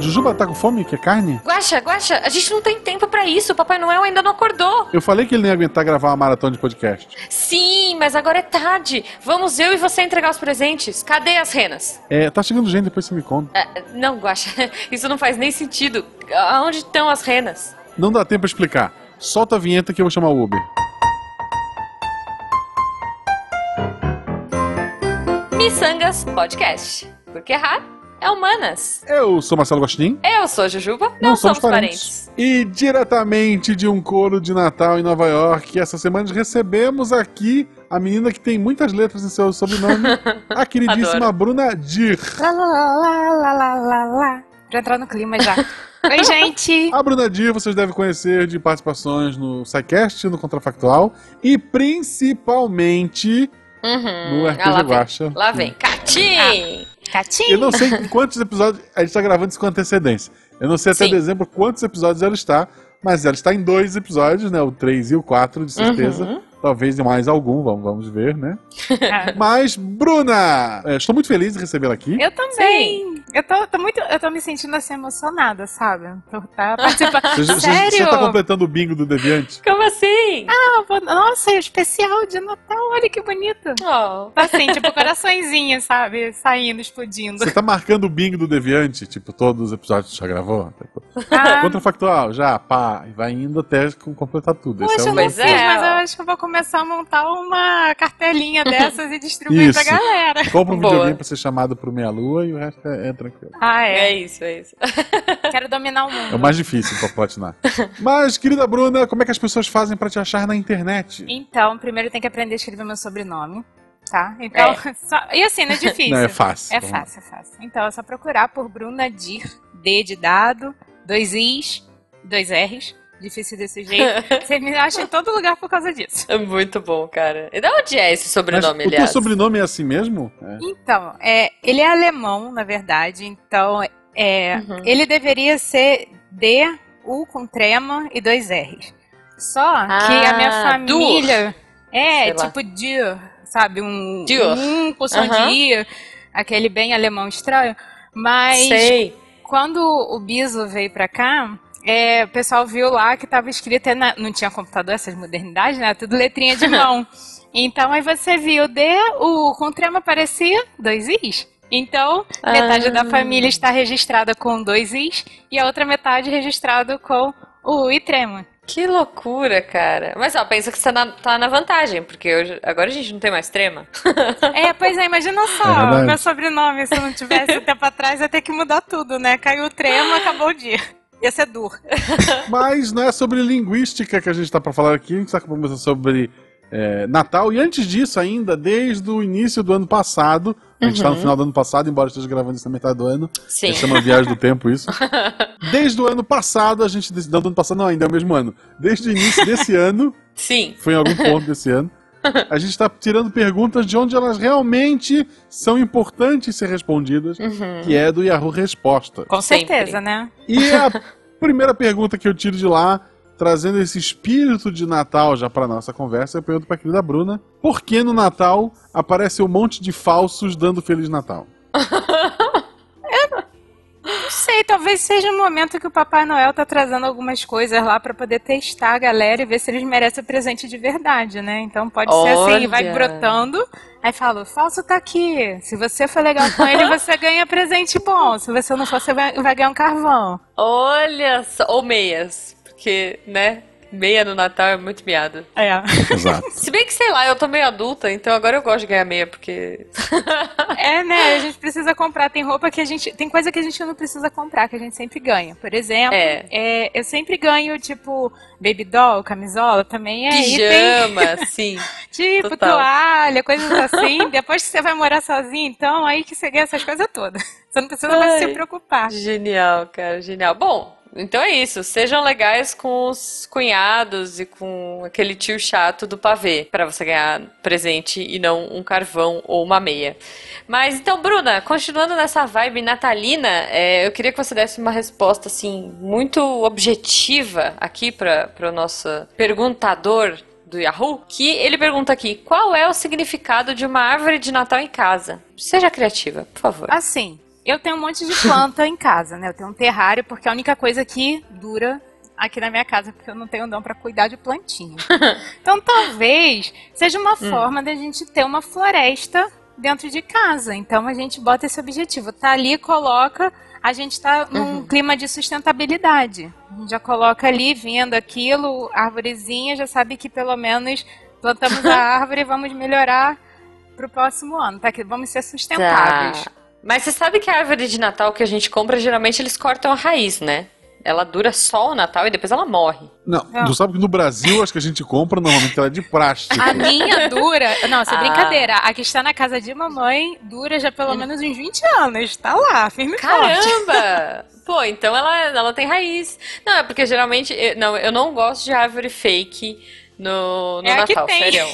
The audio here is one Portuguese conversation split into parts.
Jujuba tá com fome? Quer carne? Guaxa, Guaxa, a gente não tem tempo pra isso. O Papai Noel ainda não acordou. Eu falei que ele não ia aguentar gravar uma maratona de podcast. Sim, mas agora é tarde. Vamos eu e você entregar os presentes. Cadê as renas? É, tá chegando gente, depois você me conta. É, não, Guaxa, isso não faz nem sentido. Aonde estão as renas? Não dá tempo pra explicar. Solta a vinheta que eu vou chamar o Uber. Missangas Podcast. Porque errar é humanas. Eu sou Marcelo Gostin. Eu sou a Jujuba. Não, somos parentes. E diretamente de um coro de Natal em Nova York, essa semana recebemos aqui a menina que tem muitas letras em seu sobrenome, a queridíssima Adoro. Bruna Dir. Lá, lá, lá, lá, lá, lá, lá. Pra entrar no clima já. Oi, gente. A Bruna Dir vocês devem conhecer de participações no SciCast, no Contrafactual e principalmente Uhum. no Ah, RPG lá vem. Lá vem. Catim! Eu não sei em quantos episódios. A gente tá gravando isso com antecedência. Eu não sei até Sim. dezembro quantos episódios ela está, mas ela está em dois episódios, né? O 3 e o 4, de certeza. Uhum. Talvez mais algum, vamos, vamos ver, né? Ah, Mas, Bruna! é, estou muito feliz de recebê-la aqui. Eu também. Eu tô, tô muito. Eu tô me sentindo assim emocionada, sabe? Por estar participando. Você, você- Sério? você tá completando o bingo do Deviante? Como assim? Ah, pô, Nossa, é especial de Natal, olha que bonito. Oh. Tá assim, tipo coraçõezinho, sabe? Saindo, explodindo. Você tá marcando o bingo do Deviante? Tipo, todos os episódios que já gravou? Tipo, Ah, Contrafactual, já, pá, e vai indo até com- completar tudo. Esse Poxa, é eu o não Pois fiz, é, mas eu acho que eu vou começar a montar uma cartelinha dessas e distribuir pra Isso. galera. Compra um Boa. videogame pra ser chamado pro Meia-Lua e o resto é, é tranquilo. Ah, É é. isso, é isso. Quero dominar o mundo. É o mais difícil pra platinar. Mas, querida Bruna, como é que as pessoas fazem pra te achar na internet? Então, primeiro tem que aprender a escrever meu sobrenome, tá? Então, só- e assim, não é difícil. Não, é fácil. É fácil, é fácil. Então, é só procurar por Bruna Dir, D de dado, dois Is, dois R's. Difícil desse jeito. Você me acha em todo lugar por causa disso. É muito bom, cara. E de onde é esse Mas sobrenome, o teu aliás? sobrenome é assim mesmo? É. Então, é, ele é alemão, na verdade. Então, é, Uhum. ele deveria ser D, U com trema e dois R's. Só que a minha Ah, família é Sei lá. tipo Dir, sabe? Um, um com som Aham. de I, aquele bem alemão estranho. Mas Sei. quando o Biso veio pra cá, é, o pessoal viu lá que tava escrito, é na- não tinha computador, essas modernidades, né? Tudo letrinha de mão. então aí você viu D, o com trema parecia dois Is. Então, metade Ah. da família está registrada com dois Is e a outra metade registrada com o U e trema. Que loucura, cara. Mas ó, pensa que você tá na, tá na vantagem, porque hoje, agora a gente não tem mais trema. É, pois é, imagina É só, verdade. meu sobrenome, se eu não tivesse tempo atrás, ia ter que mudar tudo, né? Caiu o trema, acabou o dia. Ia ser duro. Mas não é sobre linguística que a gente tá pra falar aqui, a gente tá conversando sobre é, Natal. E antes disso, ainda, desde o início do ano passado, a gente tá no final do ano passado, embora esteja gravando isso na metade do ano. Uhum. Sim. É chama Viagem do Tempo isso. Desde o ano passado, a gente. Não, do ano passado não, ainda é o mesmo ano. Desde o início desse ano, Sim. foi em algum ponto desse ano. A gente está tirando perguntas de onde elas realmente são importantes ser respondidas, Uhum. que é do Yahoo Resposta. Com Sempre. certeza, né? E a primeira pergunta que eu tiro de lá, trazendo esse espírito de Natal já para nossa conversa, eu pergunto para a querida Bruna: por que no Natal aparece um monte de falsos dando Feliz Natal? Não sei, talvez seja um momento que o Papai Noel tá trazendo algumas coisas lá pra poder testar a galera e ver se eles merecem o presente de verdade, né? Então pode ser assim, vai Olha. brotando, aí fala, o falso tá aqui. Se você for legal com ele, você ganha presente bom. Se você não for, você vai, vai ganhar um carvão. Olha só. Ou meias. Porque, né? Meia no Natal é muito miado. É. Exato. Se bem que, sei lá, eu tô meio adulta, então agora eu gosto de ganhar meia, porque. É, né? A gente precisa comprar. Tem roupa que a gente. Tem coisa que a gente não precisa comprar, que a gente sempre ganha. Por exemplo, É. é, eu sempre ganho, tipo, baby doll, camisola também é. Pijama, sim. tipo, Total. toalha, coisas assim. Depois que você vai morar sozinho, então, aí que você ganha essas coisas todas. Você não precisa mais Ai. se preocupar. Genial, cara, genial. Bom, então é isso. Sejam legais com os cunhados e com aquele tio chato do pavê, pra você ganhar presente e não um carvão ou uma meia. Mas então, Bruna, continuando nessa vibe natalina, é, eu queria que você desse uma resposta assim muito objetiva aqui para o nosso perguntador do Yahoo, que ele pergunta aqui: qual é o significado de uma árvore de Natal em casa? Seja criativa, por favor. Assim, Eu tenho um monte de planta em casa, né? Eu tenho um terrário porque é a única coisa que dura aqui na minha casa, porque eu não tenho dom para cuidar de plantinha. então talvez seja uma hum. forma da gente ter uma floresta dentro de casa. Então a gente bota esse objetivo. Tá ali, coloca. A gente está num uhum. clima de sustentabilidade. A gente já coloca ali, vendo aquilo, árvorezinha, já sabe que pelo menos plantamos a árvore e vamos melhorar pro próximo ano, tá? Que vamos ser sustentáveis. Tá. Mas você sabe que a árvore de Natal que a gente compra, geralmente eles cortam a raiz, né? Ela dura só o Natal e depois ela morre. Não, não. tu sabe que no Brasil, acho que a gente compra normalmente ela é de plástico. A minha dura. Não, isso é ah. brincadeira. A que está na casa de mamãe dura já pelo menos uns 20 anos. Tá lá, firme Caramba! Pô, então ela, ela tem raiz. Não, é porque geralmente. Eu, não, eu não gosto de árvore fake no, no é Natal, sério.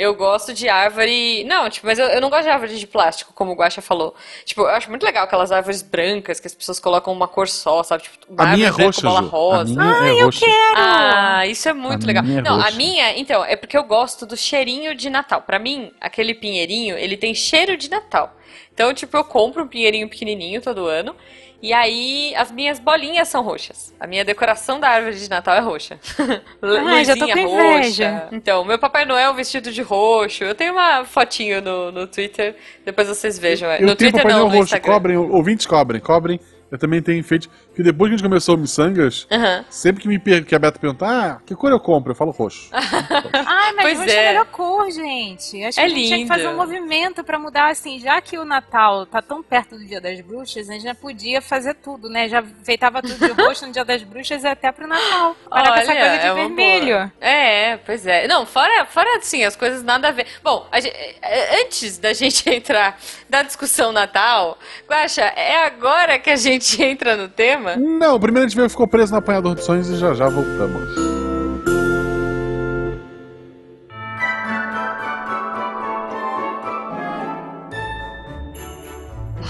Eu gosto de árvore. Não, tipo, mas eu, eu não gosto de árvore de plástico, como o Guaxa falou. Tipo, eu acho muito legal aquelas árvores brancas que as pessoas colocam uma cor só, sabe? Tipo, uma a minha é roxa, bola rosa. Ah, é eu roxa. quero! Ah, isso é muito a legal. É não, roxa. a minha, então, é porque eu gosto do cheirinho de Natal. Para mim, aquele pinheirinho, ele tem cheiro de Natal. Então, tipo, eu compro um pinheirinho pequenininho todo ano. E aí, as minhas bolinhas são roxas. A minha decoração da árvore de Natal é roxa. Ah, já tô com roxa. Então, meu Papai Noel vestido de roxo. Eu tenho uma fotinho no, no Twitter, depois vocês vejam. Eu no Twitter não, no roxo. Instagram. Cobrem, ouvintes cobrem, cobrem eu também tenho feito. Que depois que a gente começou o Missangas, uhum. sempre que, me per... que a Beta pergunta, ah, que cor eu compro? Eu falo roxo. Ai, mas pois roxo é. é a melhor cor, gente. Acho é que a gente tinha que fazer um movimento pra mudar, assim, já que o Natal tá tão perto do Dia das Bruxas, a gente já podia fazer tudo, né? Já feitava tudo de roxo no Dia das Bruxas e até pro Natal. Para com essa coisa de é vermelho. É, pois é. Não, fora, fora assim, as coisas nada a ver. Bom, a gente, é, antes da gente entrar na discussão Natal, Guaxa, é agora que a gente entra no tema? Não, primeiro a gente ficou preso no apanhador de sonhos e já já voltamos.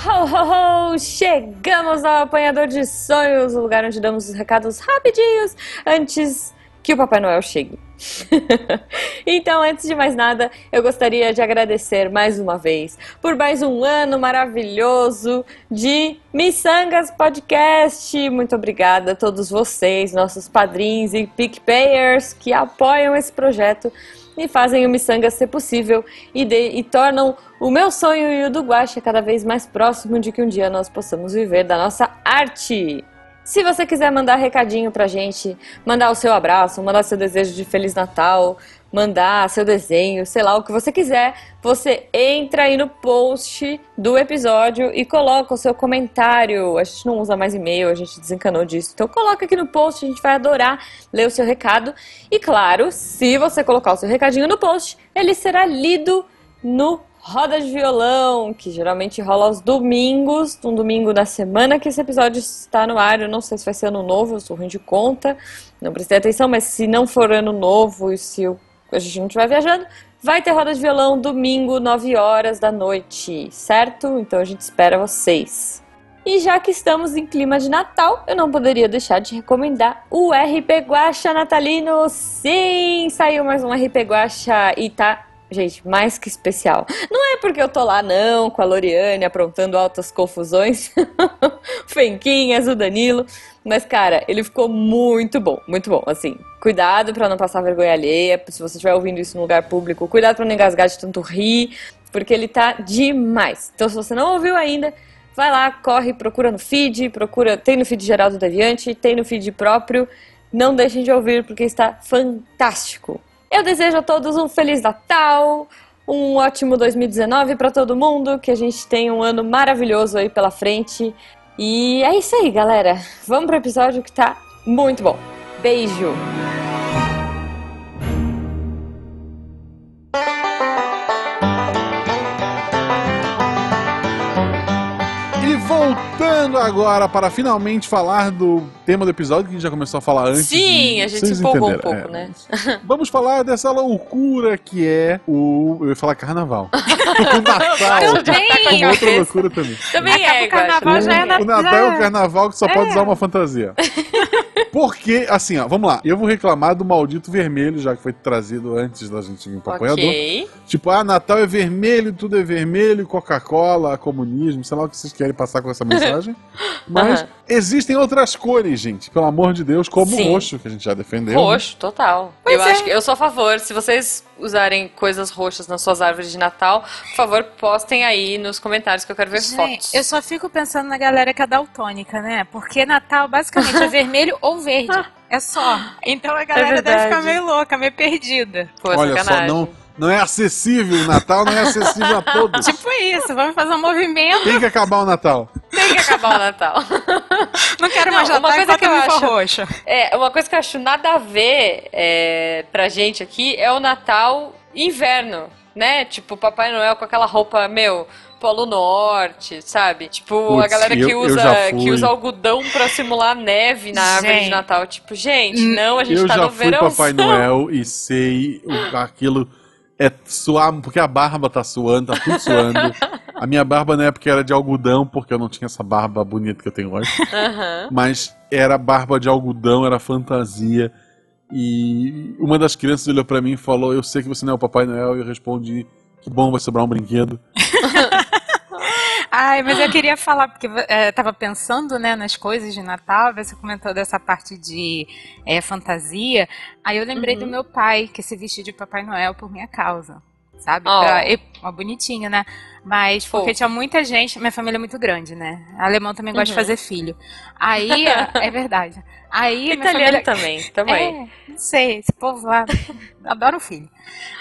Ho, ho, ho! Chegamos ao Apanhador de Sonhos, o lugar onde damos os recados rapidinhos antes que o Papai Noel chegue. então, antes de mais nada, eu gostaria de agradecer mais uma vez por mais um ano maravilhoso de Missangas Podcast. Muito obrigada a todos vocês, nossos padrinhos e PicPayers que apoiam esse projeto e fazem o Missangas ser possível e, de, e tornam o meu sonho e o do Guaxa cada vez mais próximo de que um dia nós possamos viver da nossa arte. Se você quiser mandar recadinho pra gente, mandar o seu abraço, mandar seu desejo de Feliz Natal, mandar seu desenho, sei lá, o que você quiser, você entra aí no post do episódio e coloca o seu comentário. A gente não usa mais e-mail, a gente desencanou disso. Então coloca aqui no post, a gente vai adorar ler o seu recado. E claro, se você colocar o seu recadinho no post, ele será lido no roda de violão, que geralmente rola aos domingos, um domingo da semana que esse episódio está no ar. Eu não sei se vai ser ano novo, eu sou ruim de conta, não prestei atenção, mas se não for ano novo e se eu, a gente não estiver viajando, vai ter roda de violão domingo, 9 horas da noite, certo? Então a gente espera vocês. E já que estamos em clima de Natal, eu não poderia deixar de recomendar o RP Guacha Natalino. Sim, saiu mais um RP Guacha e tá gente, mais que especial. Não é porque eu tô lá, não, com a Loriane aprontando altas confusões, Fenquinhas, o Danilo. Mas, cara, ele ficou muito bom, muito bom. Assim, cuidado para não passar vergonha alheia. Se você estiver ouvindo isso no lugar público, cuidado para não engasgar de tanto rir, porque ele tá demais. Então, se você não ouviu ainda, vai lá, corre, procura no feed, procura. Tem no feed geral do Deviante, tem no feed próprio. Não deixem de ouvir, porque está fantástico. Eu desejo a todos um Feliz Natal, um ótimo 2019 para todo mundo, que a gente tenha um ano maravilhoso aí pela frente. E é isso aí, galera. Vamos pro episódio que tá muito bom. Beijo! Voltando agora para finalmente falar do tema do episódio que a gente já começou a falar antes. Sim, de... a gente se empolgou um pouco, é. né? Vamos falar dessa loucura que é o. Eu ia falar carnaval. o Natal. Também. outra loucura também. Também é. O carnaval já é O Natal é o carnaval que só é. pode usar uma fantasia. Porque, assim, ó, vamos lá. Eu vou reclamar do maldito vermelho, já que foi trazido antes da gente vir pro apoiador. Ok. Tipo, ah, Natal é vermelho, tudo é vermelho, Coca-Cola, comunismo, sei lá o que vocês querem passar com essa mensagem. Mas. Existem outras cores, gente, pelo amor de Deus, como Sim. o roxo, que a gente já defendeu. Roxo, total. Pois eu é. acho que eu sou a favor. Se vocês usarem coisas roxas nas suas árvores de Natal, por favor, postem aí nos comentários que eu quero ver Gente, fotos. eu só fico pensando na galera que é daltônica, né? Porque Natal basicamente é vermelho ou verde. É só. Então a galera deve verdade. ficar meio louca, meio perdida. Pô, Olha sacanagem. só, não, não é acessível, o Natal não é acessível a todos. Tipo isso, vamos fazer um movimento. Tem que acabar o Natal. Tem que acabar o Natal. Não quero mais uma Natal coisa enquanto que eu eu acho- roxa. É, uma coisa que eu acho nada a ver é, pra gente aqui é o Natal inverno, né? Tipo, Papai Noel com aquela roupa, meu, Polo Norte, sabe? Tipo, a galera que eu- eu usa, já fui. que usa algodão pra simular neve na árvore de Gente. Natal. Tipo, gente, não, a gente Eu tá já no fui verão. Papai Noel e sei aquilo é suar, porque a barba tá suando, tá tudo suando. A minha barba na época era de algodão, porque eu não tinha essa barba bonita que eu tenho hoje. Mas era barba de algodão, era fantasia. E uma das crianças olhou pra mim e falou: Eu sei que você não é o Papai Noel. E eu respondi: Que bom, vai sobrar um brinquedo. Ai, mas eu queria falar, porque é, tava pensando, né, nas coisas de Natal, você comentou dessa parte de é, fantasia. Aí eu lembrei Uhum. do meu pai, que se vestiu de Papai Noel por minha causa. Sabe? Oh. Pra- e- uma bonitinha, né? Mas porque Fofo. tinha muita gente. Minha família é muito grande, né? Alemão também gosta de Uhum. fazer filho. Aí, é verdade. Aí, Italiano família, também, também. é, não sei, esse povo lá adora um filho.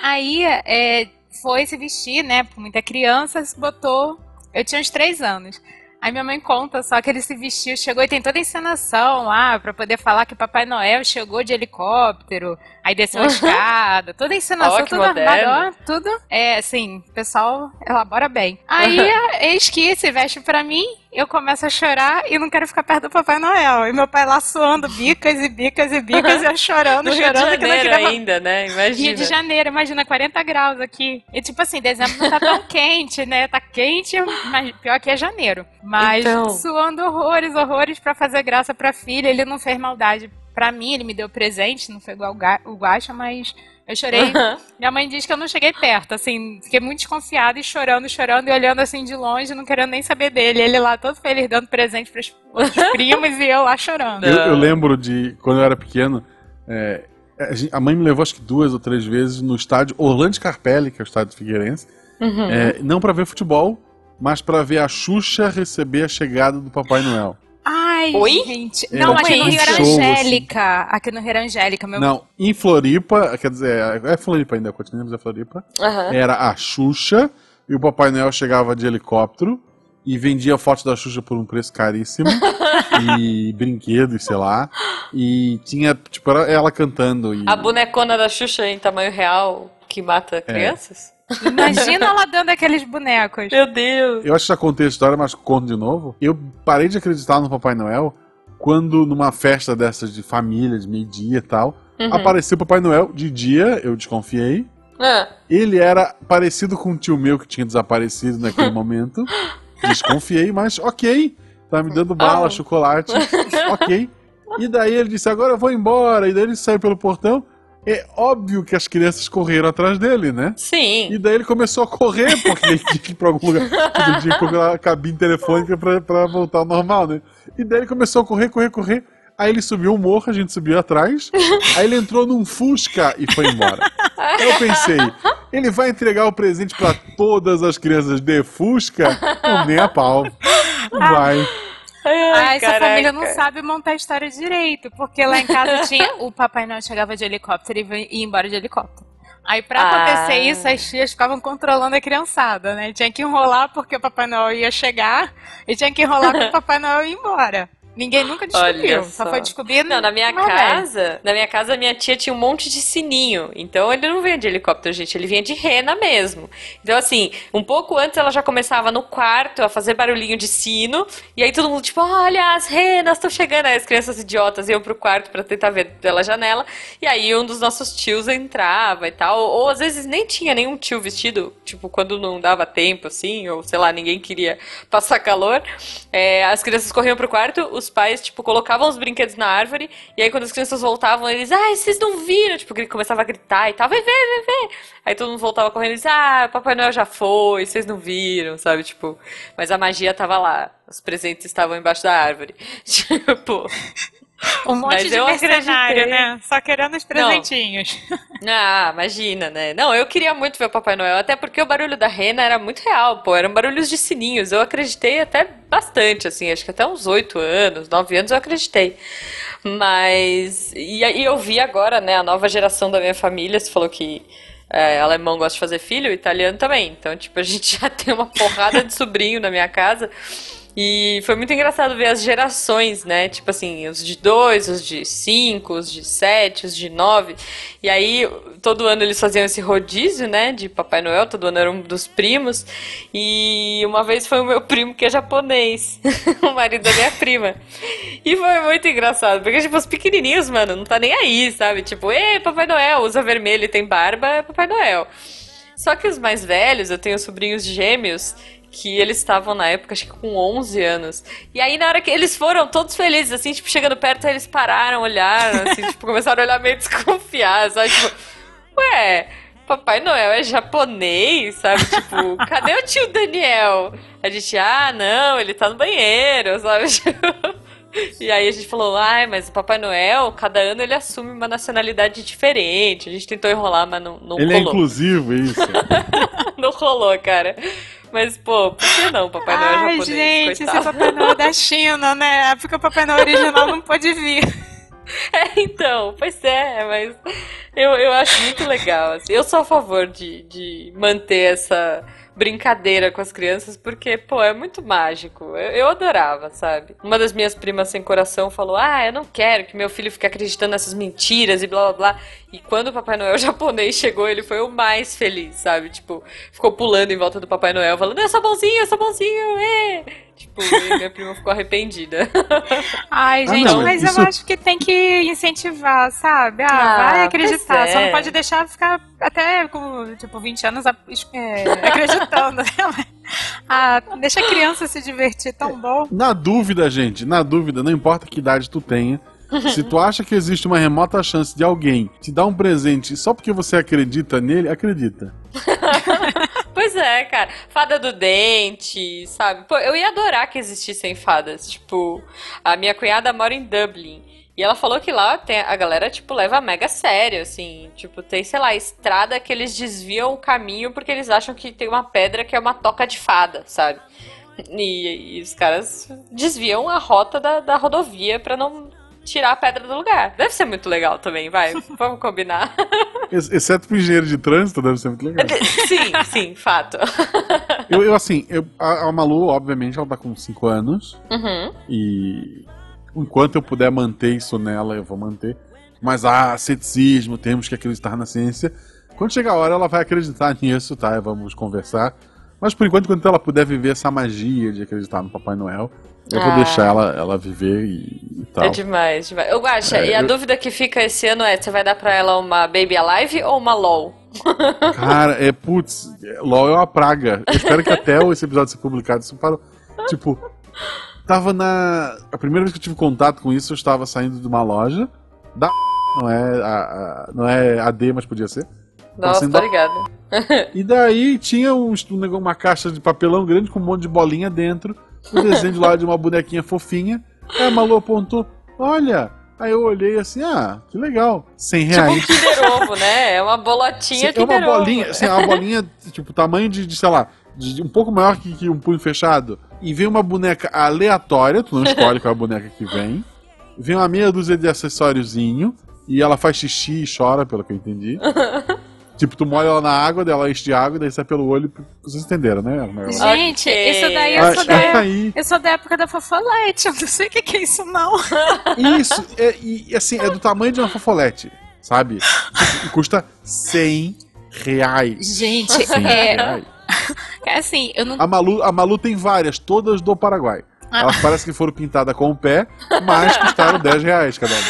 Aí é, foi se vestir, né? Muita criança, botou. Eu tinha uns três anos. Aí minha mãe conta só que ele se vestiu, chegou e tem toda a encenação lá pra poder falar que o Papai Noel chegou de helicóptero, aí desceu a escada, toda a encenação, que tudo armado, tudo. É, assim, o pessoal elabora bem. Aí, eis que se veste pra mim, eu começo a chorar e não quero ficar perto do Papai Noel. E meu pai lá suando bicas e bicas e bicas, e eu chorando, No Rio de chorando, que não Janeiro queria ainda, né? Imagina. Rio de Janeiro, imagina, 40 graus aqui. E tipo assim, dezembro não tá tão quente, né? Tá quente, mas pior que é janeiro. Mas Então. suando horrores, horrores pra fazer graça pra filha. Ele não fez maldade pra mim, ele me deu presente, não foi igual o Guaxa, mas eu chorei. Minha mãe diz que eu não cheguei perto, assim, fiquei muito desconfiada e chorando, chorando e olhando assim de longe, não querendo nem saber dele. Ele lá todo feliz dando presente pros outros primos e eu lá chorando. Eu, eu lembro de quando eu era pequeno. é, a gente- a mãe me levou acho que duas ou três vezes no estádio Orlando Scarpelli, que é o estádio Figueirense. Uhum. É, não pra ver futebol, mas pra ver a Xuxa receber a chegada do Papai Noel. Ai, Oi? gente. É, não, aqui é no Rio era Show, assim. Angélica. Aqui no Rio era Angélica. Meu... Não, em Floripa, quer dizer, é Floripa ainda, continuamos a Floripa. Aham. Era a Xuxa e o Papai Noel chegava de helicóptero e vendia fotos da Xuxa por um preço caríssimo e brinquedos, sei lá. E tinha, tipo, era ela cantando. E... A bonecona da Xuxa em tamanho real que mata É. Imagina ela dando aqueles bonecos. Meu Deus. Eu acho que já contei a história, mas conto de novo. Eu parei de acreditar no Papai Noel quando, numa festa dessas de família, de meio-dia e tal, Uhum. apareceu o Papai Noel. De dia, eu desconfiei. Ah, Ele era parecido com um tio meu que tinha desaparecido naquele momento. Desconfiei, mas ok. Tá me dando bala, Ah. chocolate. ok. E daí ele disse: Agora eu vou embora. E daí ele saiu pelo portão. É óbvio que as crianças correram atrás dele, né? sim. E daí ele começou a correr, porque ele tinha que ir pra algum lugar. Ele tinha que procurar a cabine telefônica pra, pra voltar ao normal, né? E daí ele começou a correr, correr, correr. Aí ele subiu o morro, a gente subiu atrás. Aí ele entrou num Fusca e foi embora. Eu pensei, ele vai entregar o presente pra todas as crianças de Fusca? Não, nem a pau. Não vai. Ah, essa caraca. família não sabe montar a história direito. Porque lá em casa tinha. O Papai Noel chegava de helicóptero e ia embora de helicóptero. Aí, pra Ah. acontecer isso, as tias ficavam controlando a criançada, né? Tinha que enrolar porque o Papai Noel ia chegar e tinha que enrolar porque o Papai Noel ia embora. Ninguém nunca descobriu. Só. só. foi descobrir Não, na minha casa, na minha casa, minha tia tinha um monte de sininho. Então ele não vinha de helicóptero, gente, ele vinha de rena mesmo. Então, assim, um pouco antes ela já começava no quarto a fazer barulhinho de sino. E aí todo mundo, tipo, olha, as renas estão chegando. Aí as crianças idiotas iam pro quarto pra tentar ver pela janela. E aí um dos nossos tios entrava e tal. Ou às vezes nem tinha nenhum tio vestido, tipo, quando não dava tempo, assim, ou sei lá, ninguém queria passar calor. É, as crianças corriam pro quarto, os os pais, tipo, colocavam os brinquedos na árvore, e aí quando as crianças voltavam, eles, ai, vocês não viram? Tipo, ele começava a gritar e tal, vem ver, vem ver. Aí todo mundo voltava correndo e dizia, ah, Papai Noel já foi, vocês não viram, sabe? Tipo, mas a magia tava lá, os presentes estavam embaixo da árvore. Tipo. Um monte Mas de mercenário, né? Só querendo os presentinhos. Ah, imagina, né? Não, eu queria muito ver o Papai Noel, até porque o barulho da rena era muito real, pô, eram barulhos de sininhos. Eu acreditei até bastante, assim, acho que até uns oito anos, nove anos eu acreditei. Mas. E aí eu vi agora, né, a nova geração da minha família, você falou que. é, alemão gosta de fazer filho, italiano também. Então, tipo, a gente já tem uma porrada de sobrinho na minha casa. E foi muito engraçado ver as gerações, né? Tipo assim, os de dois, os de cinco, os de sete, os de nove. E aí, todo ano eles faziam esse rodízio, né? De Papai Noel, todo ano era um dos primos. E uma vez foi o meu primo que é japonês, o marido da minha prima. E foi muito engraçado, porque, tipo, os pequenininhos, mano, não tá nem aí, sabe? Tipo, ei, Papai Noel, usa vermelho e tem barba, é Papai Noel. Só que os mais velhos, eu tenho sobrinhos gêmeos, que eles estavam na época, acho que com 11 anos. E aí, na hora que eles foram todos felizes, assim, tipo, chegando perto, eles pararam, olharam, assim, tipo, começaram a olhar meio desconfiados, sabe? Tipo, ué, Papai Noel é japonês, sabe? Tipo, cadê o tio Daniel? A gente, ah, não, ele tá no banheiro, sabe? E aí a gente falou, ai, mas o Papai Noel, cada ano ele assume uma nacionalidade diferente. A gente tentou enrolar, mas não, não Ele é rolou. inclusivo, isso. não rolou, cara. Mas, pô, por que não? Papai Noel é Ai, japonês, gente, esse coitado. Papai Noel da China, né? Porque o Papai Noel original não pôde vir. É, então, pois é, mas eu, eu acho muito legal. assim. Eu sou a favor de, de manter essa brincadeira com as crianças, porque, pô, é muito mágico. Eu, eu adorava, sabe? Uma das minhas primas sem coração falou: Ah, eu não quero que meu filho fique acreditando nessas mentiras e blá blá blá. E quando o Papai Noel japonês chegou, ele foi o mais feliz, sabe? Tipo, ficou pulando em volta do Papai Noel, falando: É sabãozinho, é sabãozinho, é! Tipo, minha prima ficou arrependida. Ai, Ah, gente, não, mas isso- eu acho que tem que incentivar, sabe? Ah, Ah, vai acreditar. Só é. não pode deixar ficar até com, tipo, 20 anos é, acreditando, né? Ah, deixa a criança se divertir, tão bom. Na dúvida, gente, na dúvida, não importa que idade tu tenha, se tu acha que existe uma remota chance de alguém te dar um presente só porque você acredita nele, acredita. Pois é, cara. Fada do dente, sabe? Pô, eu ia adorar que existissem fadas. Tipo, a minha cunhada mora em Dublin. E ela falou que lá tem, a galera, tipo, leva mega sério, assim. Tipo, tem, sei lá, estrada que eles desviam o caminho porque eles acham que tem uma pedra que é uma toca de fada, sabe? E, e os caras desviam a rota da, da rodovia pra não tirar a pedra do lugar. Deve ser muito legal também, vai. Vamos combinar. Ex- Exceto pro engenheiro de trânsito, deve ser muito legal. sim, sim, fato. Eu, eu, assim, eu- a, a Malu, obviamente, ela tá com 5 anos. Uhum. E enquanto eu puder manter isso nela, eu vou manter. Mas há ceticismo, temos que acreditar na ciência. Quando chegar a hora, ela vai acreditar nisso, tá? Vamos conversar. Mas por enquanto, quando ela puder viver essa magia de acreditar no Papai Noel, eu vou Ah. deixar ela, ela viver e, e tal. É demais, demais. Eu acho, É, e a eu- dúvida que fica esse ano é: você vai dar pra ela uma Baby Alive ou uma LOL? Cara, é putz, LOL é uma praga. Eu espero que até esse episódio ser publicado isso parou. Tipo, tava na. A primeira vez que eu tive contato com isso, eu estava saindo de uma loja. Da. Não é, a, a- não é AD, mas podia ser. Nossa, da- ligada. E daí tinha um, um uma caixa de papelão grande com um monte de bolinha dentro. O desenho de lá de uma bonequinha fofinha. Aí a Malu apontou: Olha! Aí eu olhei assim: Ah, que legal. 100 Tipo um reais. Kinder Ovo, né? É uma bolotinha Sim, é uma Ovo. bolinha, assim, é uma bolinha, tipo, tamanho de, de, sei lá, de um pouco maior que, que um punho fechado. E vem uma boneca aleatória, tu não escolhe qual é a boneca que vem. Vem uma meia dúzia de acessóriozinho. E ela faz xixi e chora, pelo que eu entendi. tipo, tu molha ela na água, dela enche de água, daí sai pelo olho. Vocês entenderam, né? Gente, Ok. isso daí eu Ah, sou da, aí, eu sou da época da fofolete. Eu não sei o que, que é isso, não. isso, é, e assim, é do tamanho de uma fofolete, sabe? E custa 100 reais. Gente, 100 é, reais. é assim, eu não. A Malu, a Malu tem várias, todas do Paraguai. Ah. Elas parecem que foram pintadas com o pé, mas custaram 10 reais cada uma.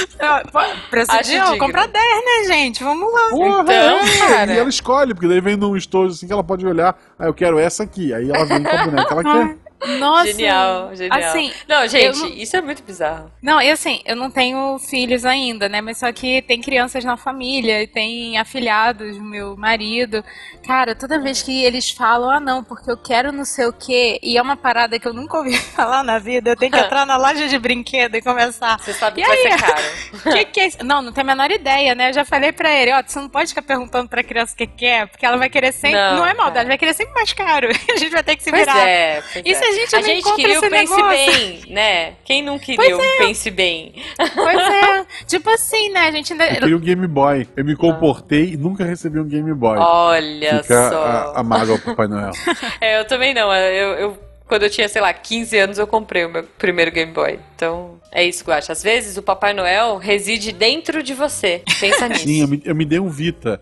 Acho de comprar 10, né, gente? Vamos lá. Porra, Então, é. cara. E ela escolhe, porque daí vem num estojo assim que ela pode olhar, ah, eu quero essa aqui. Aí ela vem com a boneca que ela quer. Nossa. Genial, genial. Assim, não, gente, não... isso é muito bizarro. Não, e assim, eu não tenho filhos ainda, né? Mas só que tem crianças na família, e tem afilhados, meu marido. Cara, toda vez que eles falam, ah, não, porque eu quero não sei o quê, e é uma parada que eu nunca ouvi falar na vida, eu tenho que entrar na loja de brinquedo e começar. Você sabe que vai ser caro. que que é isso? Não, não tem a menor ideia, né? Eu já falei pra ele, ó, você não pode ficar perguntando pra criança o que quer, porque ela vai querer sempre. Não, não é maldade, é. vai querer sempre mais caro. a gente vai ter que se pois virar. É, pois e se a gente, a gente queria o Pense negócio? Bem, né? Quem não queria o é. Pense Bem? Pois é. tipo assim, né? A gente ainda. Eu queria um Game Boy. Eu me comportei e nunca recebi um Game Boy. Olha Fica só. A, a mágoa ao Papai Noel. é, eu também não. Eu, eu quando eu tinha, sei lá, 15 anos, eu comprei o meu primeiro Game Boy. Então, é isso que eu acho. Às vezes, o Papai Noel reside dentro de você. Pensa nisso. Sim, eu me, eu me dei um Vita.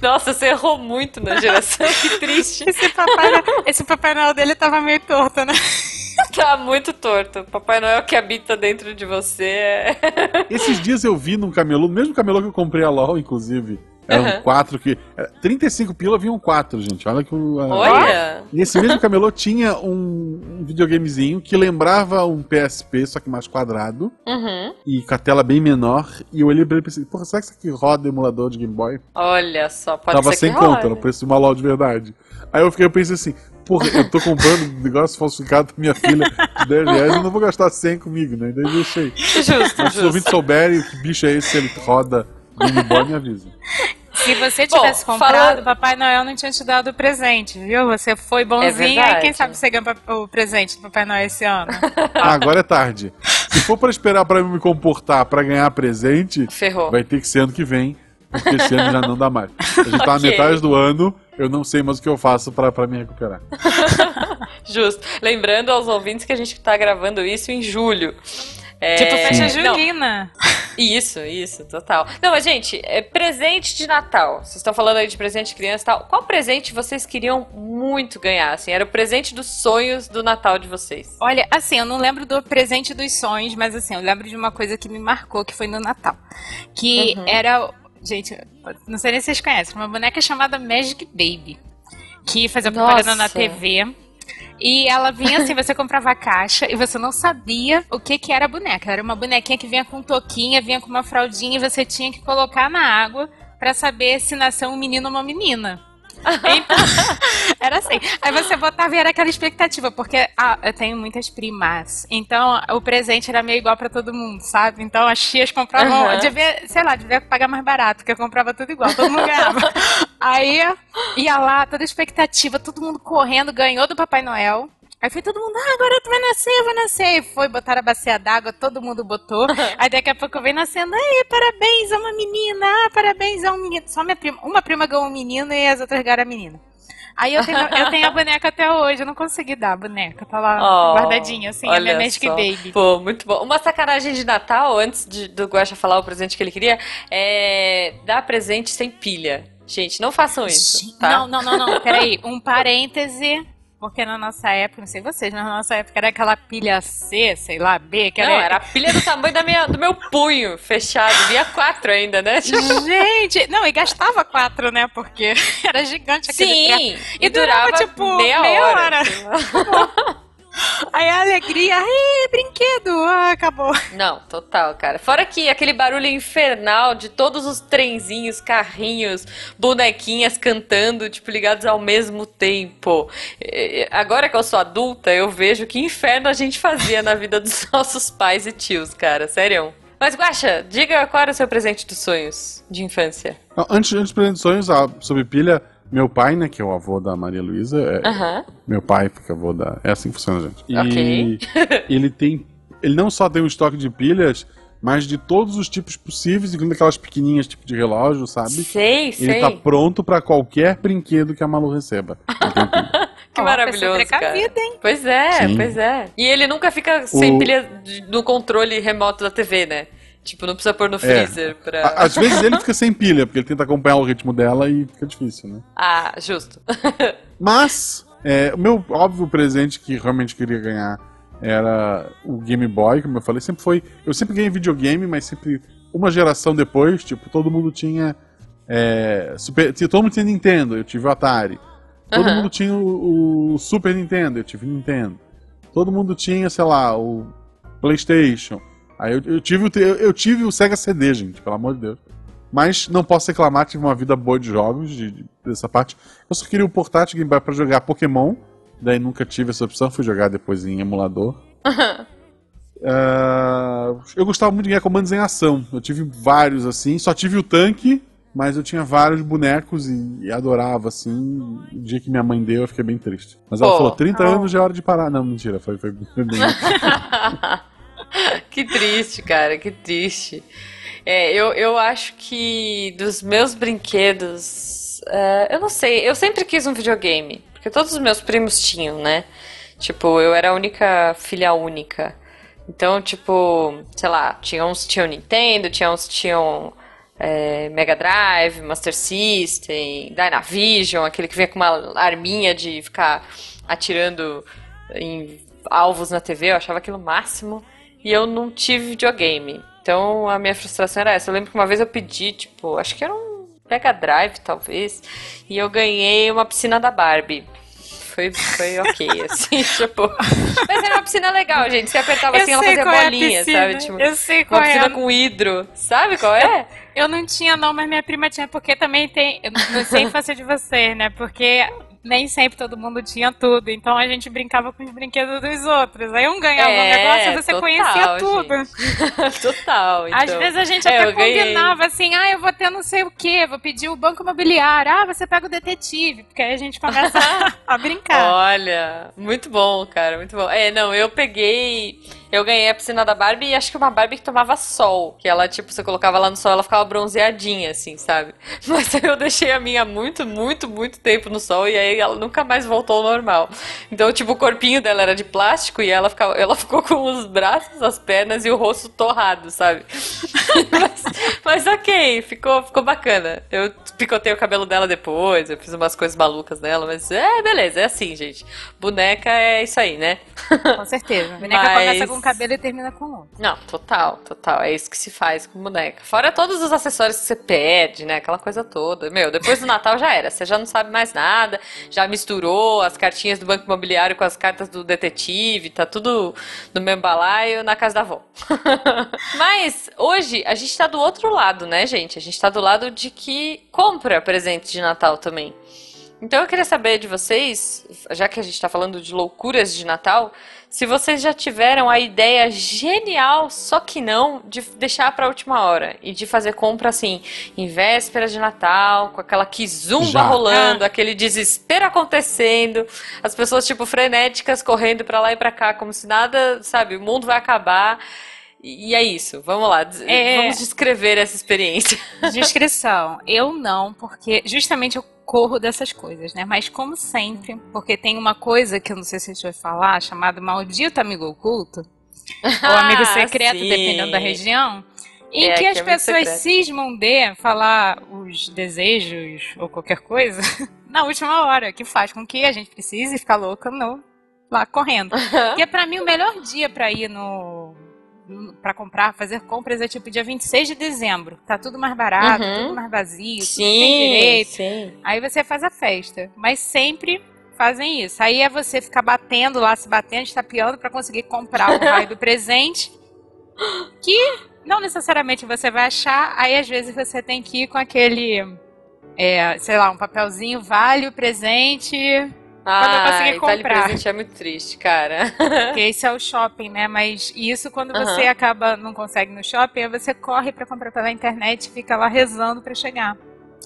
Nossa, você errou muito na geração. que triste. Esse Papai, esse Papai Noel dele tava meio torto, né? tá muito torto. Papai Noel que habita dentro de você. É Esses dias eu vi num camelô, mesmo camelô que eu comprei a LOL, inclusive. Eram uhum. quatro que. 35 pila vinham quatro, gente. Olha que. Olha! E esse mesmo camelô tinha um, um, videogamezinho que lembrava um PSP, só que mais quadrado. Uhum. E com a tela bem menor. E eu olhei pra ele e pensei, porra, será que isso aqui roda emulador de Game Boy? Olha só, pode Tava ser sem conta, no preço de uma LOL de verdade. Aí eu fiquei, eu pensei assim, porra, eu tô comprando um negócio falsificado pra minha filha de 10 reais e não vou gastar 100 comigo, né? Daí deixei. Justo, Mas se os ouvintes souberem que bicho é esse, ele roda Game Boy, me avisa. Se você tivesse Bom, comprado, falando... Papai Noel não tinha te dado o presente, viu? Você foi bonzinho, é quem sabe você ganha o presente do Papai Noel esse ano. Ah, agora é tarde. Se for para esperar para me comportar para ganhar presente, Ferrou. vai ter que ser ano que vem, porque esse ano já não dá mais. A gente tá okay. na metade do ano, eu não sei mais o que eu faço para me recuperar. Justo. Lembrando aos ouvintes que a gente tá gravando isso em julho. É... Tipo festa julina. Isso, isso, total. Não, mas gente, é presente de Natal. Vocês estão falando aí de presente de criança e tal. Qual presente vocês queriam muito ganhar? Assim, era o presente dos sonhos do Natal de vocês? Olha, assim, eu não lembro do presente dos sonhos, mas assim, eu lembro de uma coisa que me marcou, que foi no Natal. Que uhum. era. Gente, não sei nem se vocês conhecem, uma boneca chamada Magic Baby. Que fazia propaganda na TV. E ela vinha assim, você comprava a caixa e você não sabia o que que era a boneca. Era uma bonequinha que vinha com toquinha, vinha com uma fraldinha e você tinha que colocar na água para saber se nasceu um menino ou uma menina. Então, era assim. Aí você botava e era aquela expectativa, porque ah, eu tenho muitas primas. Então o presente era meio igual para todo mundo, sabe? Então as tias compravam. Uhum. Devia, sei lá, devia pagar mais barato, porque eu comprava tudo igual, todo mundo ganhava. Aí ia lá, toda expectativa, todo mundo correndo, ganhou do Papai Noel. Aí foi todo mundo, ah, agora tu vai nascer, vai nascer. E foi, botar a bacia d'água, todo mundo botou. Aí daqui a pouco vem nascendo, ei, parabéns, é uma menina, ah, parabéns, é um menino. Só minha prima, uma prima ganhou um menino e as outras ganharam a menina. Aí eu tenho, eu tenho a boneca até hoje, eu não consegui dar a boneca, tá lá oh, guardadinha, assim, a minha Magic só. Baby. Pô, muito bom. Uma sacanagem de Natal, antes de, do Guaxa falar o presente que ele queria, é dar presente sem pilha. Gente, não façam isso. Tá? Não, não, não, não, peraí. Um parêntese porque na nossa época, não sei vocês, mas na nossa época era aquela pilha C, sei lá, B, que era. Não, era a pilha do tamanho da minha, do meu punho, fechado. Via quatro ainda, né? Gente, não, e gastava quatro, né? Porque era gigante aquele Sim, e, e durava, durava, tipo, meia, meia hora. hora. Aí a alegria, ai, brinquedo, ah, acabou. Não, total, cara. Fora que aquele barulho infernal de todos os trenzinhos, carrinhos, bonequinhas cantando, tipo, ligados ao mesmo tempo. Agora que eu sou adulta, eu vejo que inferno a gente fazia na vida dos nossos pais e tios, cara. Sério. Mas, Guaxa, diga qual era o seu presente dos sonhos de infância. Antes, antes do presente dos sonhos, sobre pilha, meu pai, né, que é o avô da Maria Luísa, é, meu pai fica avô da. É assim que funciona, gente. E okay. ele tem. Ele não só tem um estoque de pilhas, mas de todos os tipos possíveis, incluindo aquelas pequenininhas, tipo de relógio, sabe? Sei, ele sei. Ele tá pronto para qualquer brinquedo que a Malu receba. que oh, maravilhoso, cara. Hein? Pois é, Sim. pois é. E ele nunca fica sem o... pilha no controle remoto da TV, né? Tipo, não precisa pôr no é. freezer é. pra. Às vezes ele fica sem pilha, porque ele tenta acompanhar o ritmo dela e fica difícil, né? Ah, justo. Mas, é, o meu óbvio presente que realmente queria ganhar era o Game Boy, como eu falei, sempre foi. Eu sempre ganhei videogame, mas sempre uma geração depois, tipo, todo mundo tinha. É, super, todo mundo tinha Nintendo, eu tive o Atari. Todo Aham. mundo tinha o, o Super Nintendo, eu tive Nintendo. Todo mundo tinha, sei lá, o PlayStation. Aí eu, eu tive, eu, eu tive o Sega CD, gente, pelo amor de Deus. Mas não posso reclamar, tive uma vida boa de jogos de- de- dessa parte. Eu só queria o portátil Game Boy pra jogar Pokémon. Daí nunca tive essa opção, fui jogar depois em emulador. Ah, eu gostava muito de ganhar comandos em ação. Eu tive vários assim, só tive o tanque, mas eu tinha vários bonecos e, e adorava assim. O dia que minha mãe deu, eu fiquei bem triste. Mas ela Pô. falou: 30 Oh. anos já é hora de parar. Não, mentira, foi, foi, foi bem. que triste, cara, que triste. É, eu, eu acho que dos meus brinquedos, é, eu não sei, eu sempre quis um videogame, porque todos os meus primos tinham, né? Tipo, eu era a única filha única. Então, tipo, sei lá, tinha uns que tinham Nintendo, tinha uns que tinham é, Mega Drive, Master System, Dynavision, aquele que vinha com uma arminha de ficar atirando em alvos na TV, eu achava aquilo máximo. E eu não tive videogame. Então a minha frustração era essa. Eu lembro que uma vez eu pedi, tipo, acho que era um Mega Drive, talvez, e eu ganhei uma piscina da Barbie. Foi, foi ok, assim, tipo. Mas era uma piscina legal, gente. Você apertava assim, ela fazia é bolinha, piscina. sabe? Tipo, eu sei qual uma é. piscina com hidro. Sabe qual é? Eu não tinha, não, mas minha prima tinha, porque também tem. Eu não sei infância de vocês, né? Porque nem sempre todo mundo tinha tudo. Então a gente brincava com os brinquedos dos outros. Aí um ganhava um É, negócio e você total, conhecia tudo. Total. Então. Às vezes a gente É, até combinava assim, ah, eu vou ter não sei o quê, vou pedir o banco imobiliário, ah, você pega o detetive, porque aí a gente começa a brincar. Olha, muito bom, cara, muito bom. É, não, eu peguei. Eu ganhei a piscina da Barbie e acho que uma Barbie que tomava sol. Que ela, tipo, você colocava lá no sol, ela ficava bronzeadinha, assim, sabe? Mas eu deixei a minha muito, muito, muito tempo no sol e aí ela nunca mais voltou ao normal. Então, tipo, o corpinho dela era de plástico e ela, ficava, ela ficou com os braços, as pernas e o rosto torrado, sabe? mas, mas ok, ficou, ficou bacana. Eu picotei o cabelo dela depois, eu fiz umas coisas malucas nela, mas é, beleza, é assim, gente. Boneca é isso aí, né? Com certeza. Boneca Mas- começa com um cabelo e termina com outro. Não, total, total. É isso que se faz com boneca. Fora todos os acessórios que você perde, né? Aquela coisa toda. Meu, depois do Natal já era. Você já não sabe mais nada. Já misturou as cartinhas do Banco Imobiliário com as cartas do detetive. Tá tudo no mesmo balaio na casa da avó. Mas hoje a gente tá do outro lado, né, gente? A gente tá do lado de que compra presente de Natal também. Então eu queria saber de vocês, já que a gente tá falando de loucuras de Natal, se vocês já tiveram a ideia genial, só que não, de deixar pra última hora e de fazer compra assim, em véspera de Natal, com aquela quizumba Já. rolando, aquele desespero acontecendo, as pessoas tipo frenéticas correndo pra lá e pra cá, como se nada, sabe, o mundo vai acabar. E é isso, vamos lá, É. vamos descrever essa experiência. Descrição. Eu não, porque justamente eu corro dessas coisas, né? Mas como sempre, porque tem uma coisa que eu não sei se a gente vai falar, chamado maldito amigo oculto, ou amigo secreto, sim. dependendo da região, em É, que que as é pessoas cismam de falar os desejos ou qualquer coisa na última hora, que faz com que a gente precise ficar louca no, lá correndo. Porque pra mim o melhor dia pra ir no para comprar, fazer compras é tipo dia 26 de dezembro. Tá tudo mais barato, Uhum. tudo mais vazio, tudo tem Sim, direito. sim. Aí você faz a festa. Mas sempre fazem isso. Aí é você ficar batendo lá, se batendo, estapeando pra conseguir comprar o raio do presente. Que não necessariamente você vai achar. Aí às vezes você tem que ir com aquele. é, sei lá, um papelzinho, vale o presente. Quando eu Ai, vale comprar. presente é muito triste, cara. Porque esse é o shopping, né? Mas isso quando você Aham. acaba, não consegue no shopping, aí você corre pra comprar pela internet e fica lá rezando pra chegar.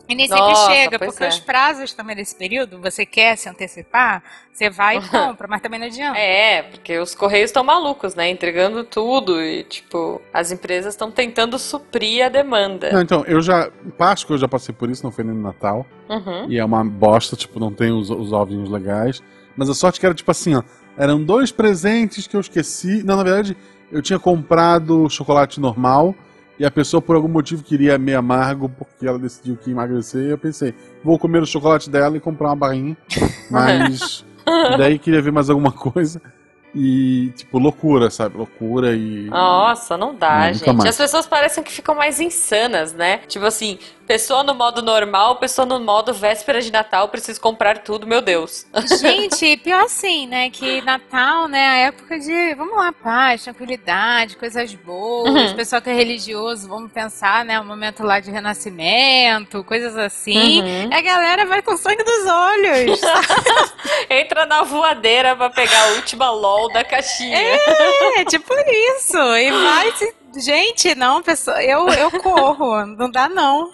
E nem sempre Nossa, chega, porque é. os prazos também desse período, você quer se antecipar, você vai e compra, mas também não adianta. É, porque os correios estão malucos, né? Entregando tudo e, tipo, as empresas estão tentando suprir a demanda. Não, então, eu já. Páscoa eu já passei por isso, não foi nem no Natal. Uhum. E é uma bosta, tipo, não tem os, os ovinhos legais. Mas a sorte que era tipo assim, ó. Eram dois presentes que eu esqueci. Não, na verdade, eu tinha comprado chocolate normal. E a pessoa, por algum motivo, queria meio amargo, porque ela decidiu que emagrecer. E eu pensei, vou comer o chocolate dela e comprar uma barrinha. Mas. daí queria ver mais alguma coisa. E, tipo, loucura, sabe? Loucura e. Nossa, não dá, Não, gente. As pessoas parecem que ficam mais insanas, né? Tipo assim, Pessoa no modo normal, pessoa no modo véspera de Natal, preciso comprar tudo, meu Deus. Gente, pior assim, né? Que Natal, né? A época de, vamos lá, paz, tranquilidade, coisas boas. Uhum. Pessoal que é religioso, vamos pensar, né? O momento lá de renascimento, coisas assim. Uhum. A galera vai com sangue dos olhos. Entra na voadeira pra pegar a última LOL da caixinha. é, tipo isso. E vai se... Gente, não, pessoa, eu, eu corro. Não dá, não.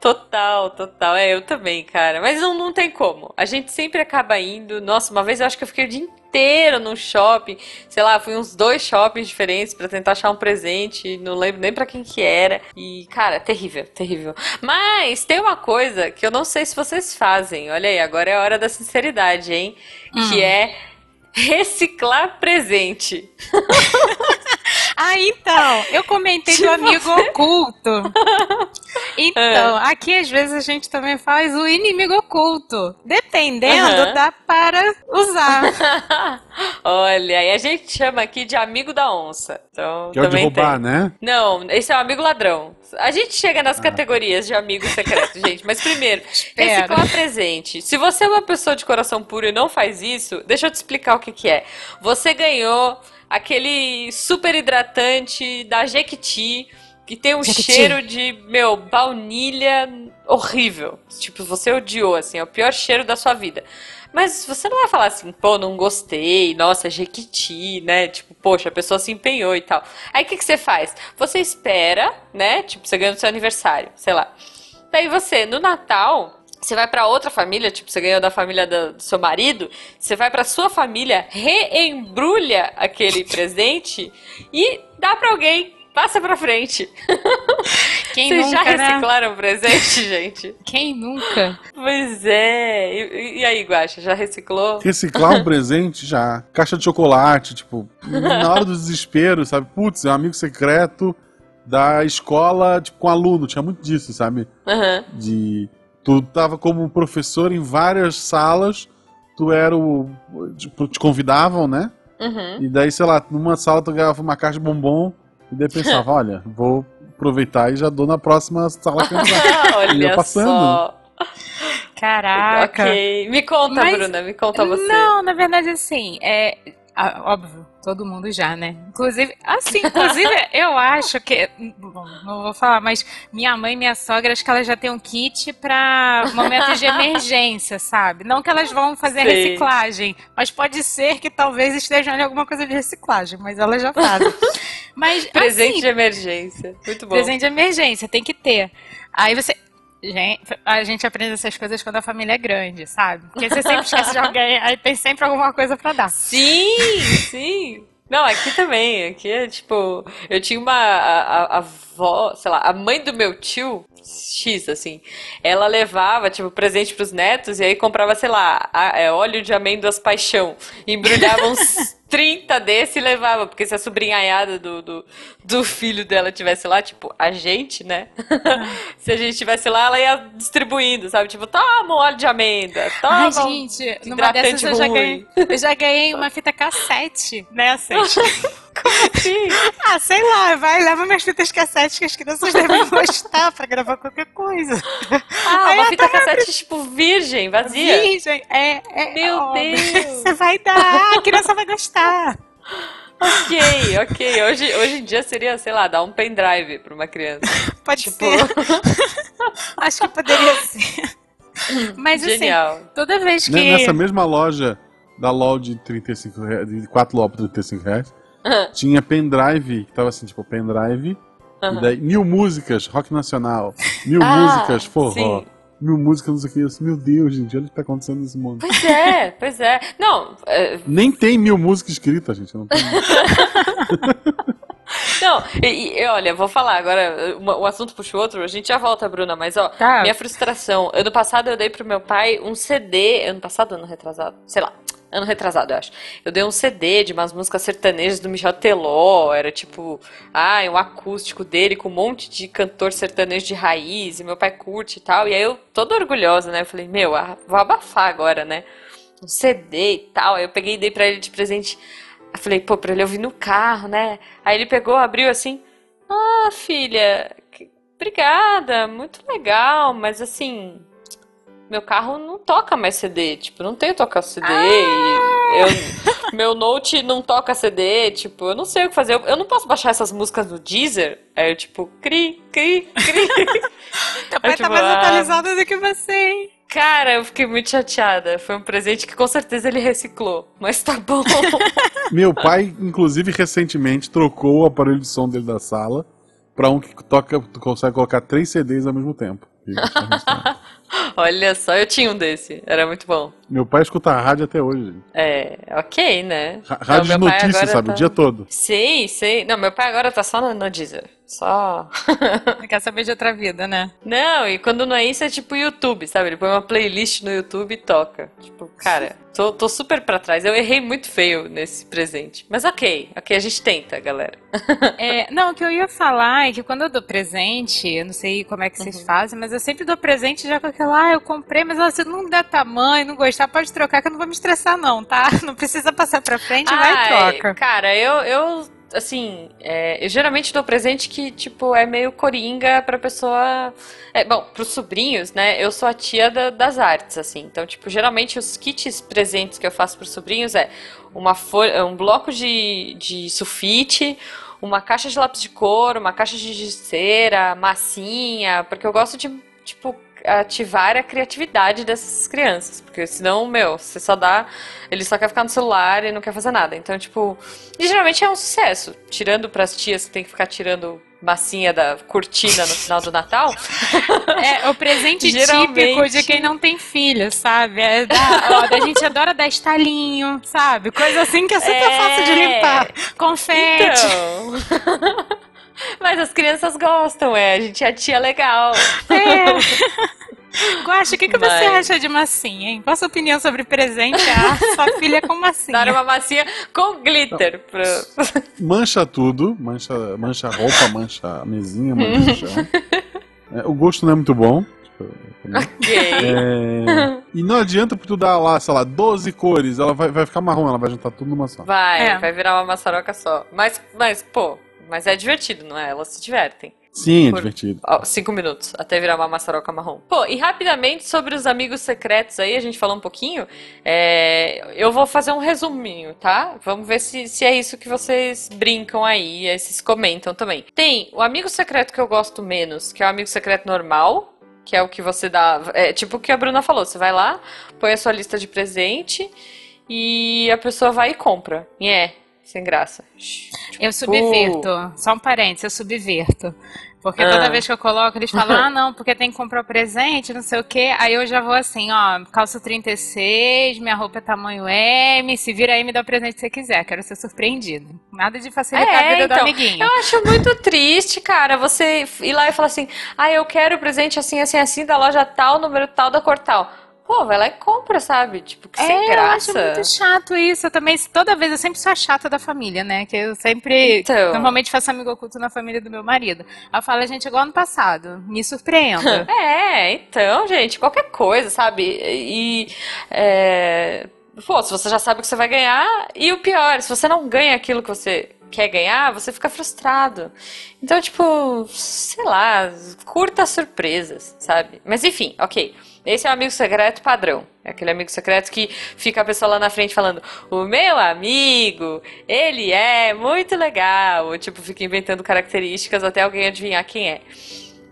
Total, total. É, eu também, cara. Mas não, não tem como. A gente sempre acaba indo. Nossa, uma vez eu acho que eu fiquei o dia inteiro no shopping. Sei lá, fui uns dois shoppings diferentes pra tentar achar um presente. Não lembro nem pra quem que era. E, cara, terrível, terrível. Mas tem uma coisa que eu não sei se vocês fazem. Olha aí, agora é a hora da sinceridade, hein? Que é reciclar presente. Ah, então, eu comentei do Tipo amigo oculto. Então, aqui às vezes a gente também faz o inimigo oculto. Dependendo, Aham. dá para usar. Olha, aí a gente chama aqui de amigo da onça. Então, Que é o de também roubar, tem. né? Não, esse é o amigo ladrão. A gente chega nas categorias de amigo secreto, gente. Mas primeiro, Espera. reciclar presente. Se você é uma pessoa de coração puro e não faz isso, deixa eu te explicar o que, que é. Você ganhou aquele super hidratante da Jequiti que tem um Jequiti. cheiro de, meu, baunilha horrível. Tipo, você odiou, assim, é o pior cheiro da sua vida. Mas você não vai falar assim, pô, não gostei, nossa, Jequiti, né? Tipo, poxa, a pessoa se empenhou e tal. Aí o que, que você faz? Você espera, né? Tipo, você ganha no seu aniversário, sei lá. Daí você, no Natal, você vai pra outra família, tipo, você ganhou da família do, do seu marido, você vai pra sua família, reembrulha aquele presente e dá pra alguém. Passa pra frente. Quem Vocês nunca, já né? reciclaram presente, gente? Quem nunca? Pois é. E, e aí, Guaxa, já reciclou? Reciclar um presente já. Caixa de chocolate, tipo, na hora do desespero, sabe? Putz, é um amigo secreto da escola, tipo, com aluno. Tinha muito disso, sabe? Aham. De. Tu tava como professor em várias salas, tu era o. Tipo, te convidavam, né? Uhum. E daí, sei lá, numa sala tu ganhava uma caixa de bombom e daí pensava, olha, vou aproveitar e já dou na próxima sala que eu. Olha Ia passando. só. Caraca. Ok. Me conta, Mas- Bruna, me conta você. Não, na verdade, assim, é. Ah, Óbvio, todo mundo já, né? Inclusive, assim, inclusive, eu acho que. Bom, não vou falar, mas minha mãe e minha sogra, acho que elas já têm um kit pra momentos de emergência, sabe? Não que elas vão fazer reciclagem, mas pode ser que talvez estejam em alguma coisa de reciclagem, mas elas já fazem. Mas, Presente assim, de emergência. Muito bom. Presente de emergência, tem que ter. Aí você. Gente, a gente aprende essas coisas quando a família é grande, sabe? Porque você sempre esquece de alguém, aí tem sempre alguma coisa pra dar. Sim, sim. Não, aqui também. Aqui é tipo. Eu tinha uma. A, a- avó, sei lá, a mãe do meu tio, X, assim. Ela levava, tipo, presente pros netos e aí comprava, sei lá, a- é, óleo de amêndoas paixão. Embrulhava uns 30 desse e levava. Porque se a sobrinhaiada do, do, do filho dela tivesse lá, tipo, a gente, né? se a gente tivesse lá, ela ia distribuindo, sabe? Tipo, toma um óleo de amêndoa, toma. Ai, um gente, numa hidratante dessas eu já, ganhei, eu já ganhei uma fita cassete nessas. Sim. ah, sei lá, vai, leva minhas fitas cassete que as crianças devem gostar pra gravar qualquer coisa. Ah, Aí uma fita cassete, tipo, virgem, vazia. Virgem, é, é. Meu óbvio. Deus. Você vai dar, a criança vai gostar. Ok, ok. Hoje, hoje em dia seria, sei lá, dar um pendrive pra uma criança. Pode Tipo, ser. Acho que poderia ser. Mas genial. assim, toda vez que. Né, Nessa mesma loja da LOL de 35 reais, de 4 LOL por 35 reais, tinha pendrive, que tava assim, tipo, pendrive, Aham. e daí mil músicas, rock nacional, mil Ah, músicas, forró, sim. mil músicas, não sei o que, eu disse, meu Deus, gente, olha o que tá acontecendo nesse mundo. Pois é, pois é. Não, é, Nem tem mil músicas escritas, gente, não tem. não, e, e, olha, vou falar agora, uma- um assunto puxa o outro, a gente já volta, Bruna, mas ó, Tá. minha frustração. Ano passado eu dei pro meu pai um CD, ano passado, ano retrasado, sei lá. Ano retrasado, eu acho. Eu dei um CD de umas músicas sertanejas do Michel Teló. Era tipo, ah, um acústico dele com um monte de cantor sertanejo de raiz. E meu pai curte e tal. E aí eu, toda orgulhosa, né? Eu falei, meu, vou abafar agora, né? Um CD e tal. Aí eu peguei e dei pra ele de presente. Eu falei, pô, pra ele ouvir no carro, né? Aí ele pegou, abriu assim. Ah, filha, obrigada, muito legal, mas assim, meu carro não toca mais CD, tipo, não tem tocar CD. Ah! Eu, meu Note não toca CD, tipo, eu não sei o que fazer. Eu, eu não posso baixar essas músicas no Deezer. Aí eu, tipo, cri, cri, cri. Teu pai tá tipo, tá mais ah, atualizado do que você, hein? Cara, eu fiquei muito chateada. Foi um presente que com certeza ele reciclou, mas tá bom. Meu pai, inclusive, recentemente trocou o aparelho de som dele da sala para um que toca, consegue colocar três CDs ao mesmo tempo. Olha só, eu tinha um desse. Era muito bom. Meu pai escuta a rádio até hoje. É, ok, né? rádio não, de notícias, sabe? Tá... O dia todo. Sei, sei. Não, meu pai agora tá só no, no Deezer. Só. Quer saber de outra vida, né? Não, e quando não é isso, é tipo YouTube, sabe? Ele põe uma playlist no YouTube e toca. Tipo, cara, tô, tô super pra trás. Eu errei muito feio nesse presente. Mas ok, ok, a gente tenta, galera. É, não, o que eu ia falar é que quando eu dou presente, eu não sei como é que vocês uhum. fazem, mas eu sempre dou presente já com aquela, ah, eu comprei, mas se não der tamanho, não gostar, pode trocar, que eu não vou me estressar, não, tá? Não precisa passar pra frente, Ai, vai e troca. Cara, eu, eu assim, é, eu geralmente dou presente que, tipo, é meio coringa pra pessoa. É, bom, pros sobrinhos, né? Eu sou a tia da, das artes, assim. Então, tipo, geralmente os kits presentes que eu faço pros sobrinhos é uma folha, um bloco de, de sulfite, uma caixa de lápis de cor, uma caixa de cera, massinha, porque eu gosto de, tipo, ativar a criatividade dessas crianças. Porque senão, meu, você só dá. Ele só quer ficar no celular e não quer fazer nada. Então, tipo. E geralmente é um sucesso. Tirando pras tias que tem que ficar tirando massinha da cortina no final do Natal. É o presente típico de quem não tem filho, sabe? É da, ó, a gente adora dar estalinho, sabe? Coisa assim que é super é... fácil de limpar. Confete. Então... Mas as crianças gostam, é. A gente é a tia legal. É. Guaxa, o que, que Mas... você acha de massinha, hein? Qual a sua opinião sobre presentear sua filha com massinha? Dar uma massinha com glitter. Pro... Mancha tudo. Mancha, mancha a roupa, mancha a mesinha, mancha é, O gosto não é muito bom. Tipo, ok. É... E não adianta tu dar lá, sei lá, 12 cores, ela vai, vai ficar marrom, ela vai juntar tudo numa só. Vai, é. vai virar uma maçaroca só. Mas, mas, pô, mas é divertido, não é? Elas se divertem. Sim, é divertido. Ó, cinco minutos, até virar uma maçaroca marrom. Pô, e rapidamente sobre os amigos secretos aí, a gente falou um pouquinho. É, eu vou fazer um resuminho, tá? Vamos ver se, se é isso que vocês brincam aí, esses comentam também. Tem o amigo secreto que eu gosto menos, que é o amigo secreto normal, que é o que você dá. É tipo o que a Bruna falou: você vai lá, põe a sua lista de presente e a pessoa vai e compra. E é, sem graça. Eu subverto. Só um parênteses, eu subverto. Porque ah. toda vez que eu coloco, eles falam, ah, não, porque tem que comprar o presente, não sei o quê. Aí eu já vou assim, ó, calça 36, minha roupa é tamanho M, se vira aí me dá o presente que você quiser, quero ser surpreendido. Nada de facilitar é, a vida então, do amiguinho. Eu acho muito triste, cara, você ir lá e falar assim, ah, eu quero o presente assim, assim, assim, da loja tal, número tal, da cor tal. Pô, vai lá e compra, sabe? Tipo, que é, sem graça. Eu acho muito chato isso. Eu também, toda vez, eu sempre sou a chata da família, né? Que eu sempre, então... normalmente faço amigo oculto na família do meu marido. Ela fala, gente, igual ano passado, me surpreenda. é, então, gente, qualquer coisa, sabe? E, é... pô, se você já sabe o que você vai ganhar, e o pior, se você não ganha aquilo que você quer ganhar, você fica frustrado. Então, tipo, sei lá, curta as surpresas, sabe? Mas enfim, ok. Esse é o amigo secreto padrão. É aquele amigo secreto que fica a pessoa lá na frente falando: O meu amigo, ele é muito legal. Ou, tipo, fica inventando características até alguém adivinhar quem é.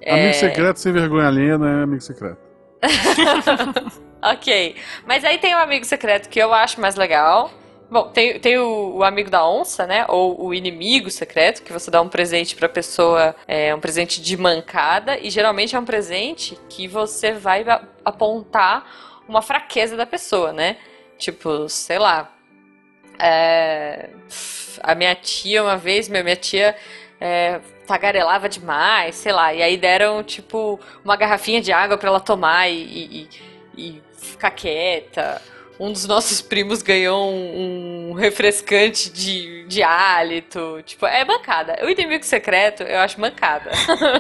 Amigo é... secreto sem vergonha alheia não é amigo secreto. ok. Mas aí tem o um amigo secreto que eu acho mais legal. Bom, tem, tem o, o, amigo da onça, né? Ou o inimigo secreto, que você dá um presente pra pessoa, é um presente de mancada, e geralmente é um presente que você vai apontar uma fraqueza da pessoa, né? Tipo, sei lá. É, a minha tia, uma vez, minha, minha tia é, tagarelava demais, sei lá, e aí deram, tipo, uma garrafinha de água para ela tomar e, e, e ficar quieta um dos nossos primos ganhou um, um, refrescante de, de hálito. Tipo, é mancada. O inimigo secreto eu acho mancada.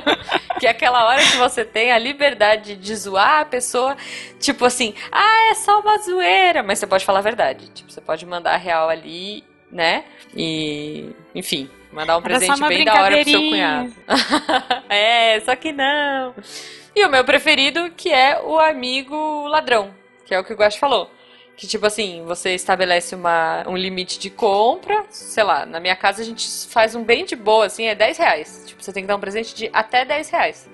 que é aquela hora que você tem a liberdade de zoar a pessoa, tipo assim, ah, é só uma zoeira. Mas você pode falar a verdade. Tipo, você pode mandar a real ali, né? E, enfim, Mandar um presente bem da hora pro seu cunhado. é, só que não. E o meu preferido, que é o amigo ladrão, que é o que o Guax falou. Que, tipo assim, você estabelece uma, um limite de compra, sei lá, na minha casa a gente faz um bem de boa, assim, é 10 reais. Tipo, você tem que dar um presente de até 10 reais.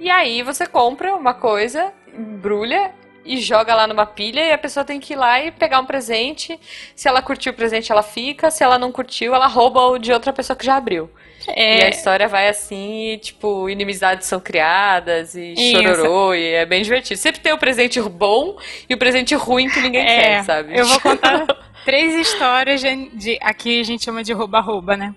E aí você compra uma coisa, embrulha e joga lá numa pilha e a pessoa tem que ir lá e pegar um presente. Se ela curtiu o presente, ela fica. Se ela não curtiu, ela rouba o de outra pessoa que já abriu. E a É, história vai assim, e, tipo, inimizades são criadas e Isso. chororô, e é bem divertido. Sempre tem o presente bom e o presente ruim que ninguém é, quer, sabe? eu vou contar três histórias de, de- aqui a gente chama de rouba-rouba, né?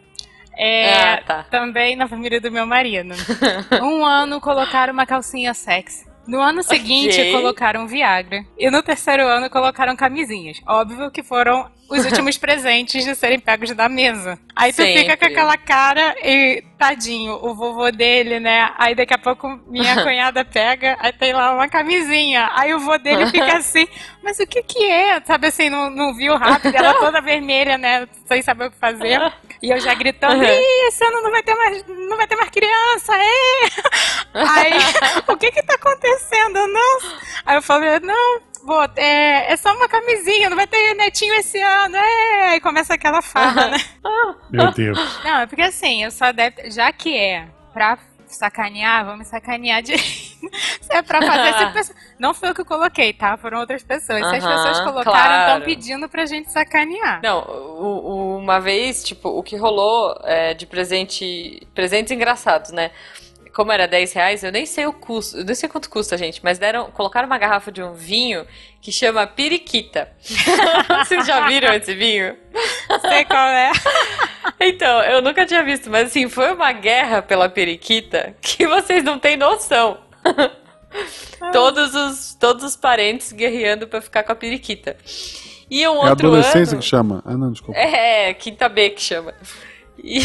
É, Ah, tá. Também na família do meu marido. Um ano colocaram uma calcinha sexy. No ano seguinte, Ok. colocaram Viagra. E no terceiro ano, colocaram camisinhas. Óbvio que foram os últimos presentes de serem pegos da mesa. Aí tu fica com Sempre. aquela cara e, tadinho, o vovô dele, né? Aí daqui a pouco minha cunhada pega, aí tem lá uma camisinha. Aí o vô dele fica assim, mas o que que é? Sabe assim, não, não viu rápido, ela toda vermelha, né? Sem saber o que fazer. E eu já gritando. Ih, esse ano não vai ter mais, não vai ter mais criança, é! Aí, o que que tá acontecendo? Não. Aí eu falei, não, vô, é, é só uma camisinha, não vai ter netinho esse ano, é! Aí começa aquela farra, né? Meu Deus. Não, é porque assim, eu sou adepta, já que é pra sacanear, vamos sacanear direito. Se é pra fazer, a pessoa- não foi eu que coloquei, tá? Foram outras pessoas. Se as pessoas colocaram, claro. estão pedindo pra gente sacanear. Não, o- o- uma vez, tipo, o que rolou é, de presente. Presentes engraçados, né? Como era 10 reais, eu nem sei o custo, eu nem sei quanto custa, gente, mas deram, colocaram uma garrafa de um vinho que chama Periquita. Vocês já viram esse vinho? Sei qual é. Então, eu nunca tinha visto, mas assim, foi uma guerra pela periquita que vocês não têm noção. todos, os, todos os parentes guerreando pra ficar com a periquita. E um É a outro adolescência ano... que chama. Ah, não, desculpa. É, quinta B que chama. E,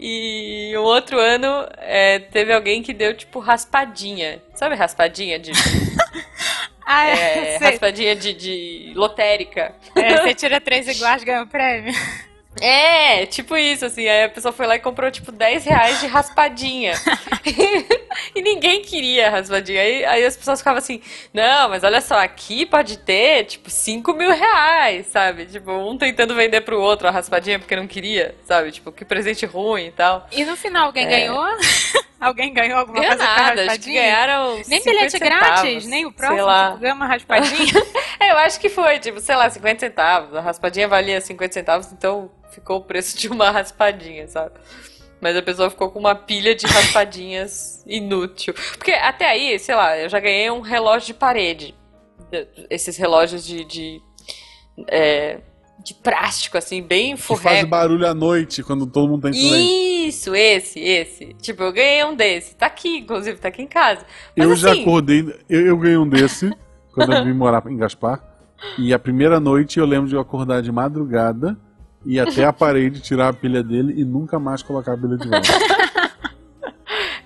e um outro ano é, teve alguém que deu tipo raspadinha. Sabe raspadinha de, Ah, é, raspadinha de, de lotérica? É, você tira três iguais, ganha o prêmio. É, tipo isso, assim. Aí a pessoa foi lá e comprou, tipo, 10 reais de raspadinha. e ninguém queria raspadinha. Aí, aí as pessoas ficavam assim, não, mas olha só, aqui pode ter, tipo, 5 mil reais, sabe? Tipo, um tentando vender pro outro a raspadinha porque não queria, sabe? Tipo, que presente ruim e tal. E no final, alguém É. ganhou? alguém ganhou alguma Ganhou coisa nada, acho que ganharam Nem 50 bilhete grátis, centavos, nem o próximo uma raspadinha. É, eu acho que foi, tipo, sei lá, 50 centavos. A raspadinha valia 50 centavos, então ficou o preço de uma raspadinha, sabe? Mas a pessoa ficou com uma pilha de raspadinhas inútil. Porque até aí, sei lá, eu já ganhei um relógio de parede. Esses relógios de. de, é, de plástico, assim, bem Que faz furreco. barulho à noite quando todo mundo tá em. Isso, esse, esse. Tipo, eu ganhei um desse. Tá aqui, inclusive, tá aqui em casa. Mas Eu já assim, acordei. Eu, eu ganhei um desse quando eu vim morar em Gaspar. E a primeira noite eu lembro de eu acordar de madrugada e até a parede tirar a pilha dele e nunca mais colocar a pilha de volta.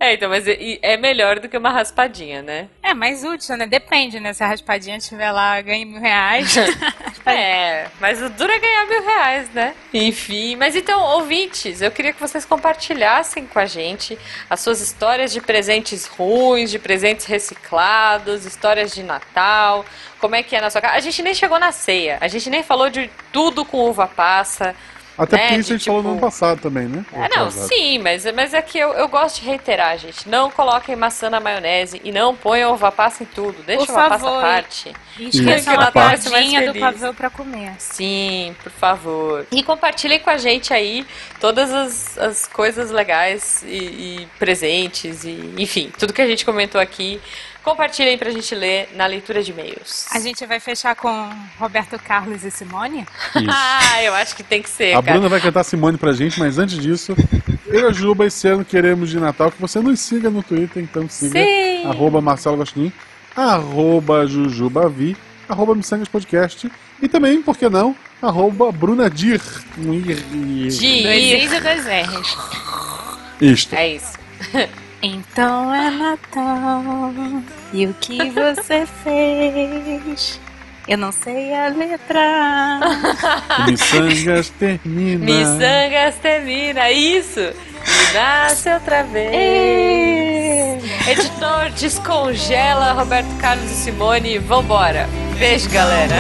É, então, mas é, melhor do que uma raspadinha, né? É, mais útil, né? Depende, né? Se a raspadinha estiver lá, ganha mil reais. É, mas o duro é ganhar mil reais, né? Enfim, mas então, ouvintes, eu queria que vocês compartilhassem com a gente as suas histórias de presentes ruins, de presentes reciclados, histórias de Natal, como é que é na sua casa. A gente nem chegou na ceia, a gente nem falou de tudo com uva passa. Até Né, porque isso de a gente falou no tipo- ano passado também, né? É, não, sim, mas, mas é que eu, eu gosto de reiterar, gente. Não coloquem maçã na maionese e não ponham uva passa em tudo. Deixa Por a uva passa à favor. parte. E esqueçam que a do pavê pra comer. Sim, por favor. E compartilhem com a gente aí todas as, as coisas legais e, e presentes e enfim, tudo que a gente comentou aqui. Compartilhem pra gente ler na leitura de e-mails. A gente vai fechar com Roberto Carlos e Simone? Isso. Ah, eu acho que tem que ser, A cara. Bruna vai cantar Simone pra gente, mas antes disso, eu e a Juba esse ano queremos de Natal que você nos siga no Twitter, então siga Sim. arroba Marcelo Gostin, arroba Jujubavi, arroba Missangas Podcast e também, por que não, arroba Bruna Dir. Dois Dir. Is e dois R's. Isto. É isso. Então é Natal. E o que você fez? Eu não sei a letra. Missangas termina. Missangas termina, isso! E nasce outra vez. Editor, descongela Roberto Carlos e Simone. Vambora. Beijo, galera.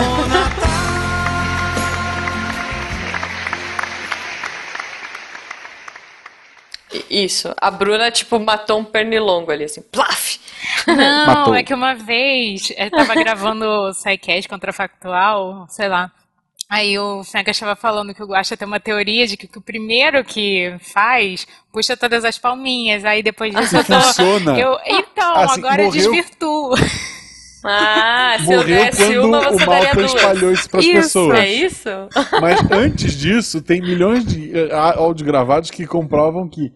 Isso. A Bruna, tipo, matou um pernilongo ali, assim. Plaf! Não, Matou. é que uma vez eu tava gravando o SciCast Contrafactual, sei lá. Aí o Fencas estava falando que o Guaxa tem uma teoria de que, que o primeiro que faz puxa todas as palminhas. Aí depois disso eu tô. Funciona. eu- então, Assim, agora eu morreu- desvirtuo. Ah, se eu Morreu desse quando uma, o você daria Malta duas. espalhou isso pras Isso. pessoas. É isso? Mas antes disso, tem milhões de eh, áudios gravados que comprovam que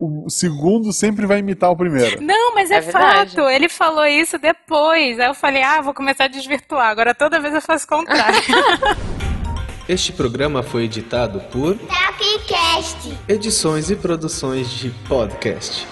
o segundo sempre vai imitar o primeiro. Não, mas é, É fato. Ele falou isso depois. Aí eu falei, ah, vou começar a desvirtuar. Agora toda vez eu faço o contrário. Este programa foi editado por Tapcast. Edições e Produções de Podcast.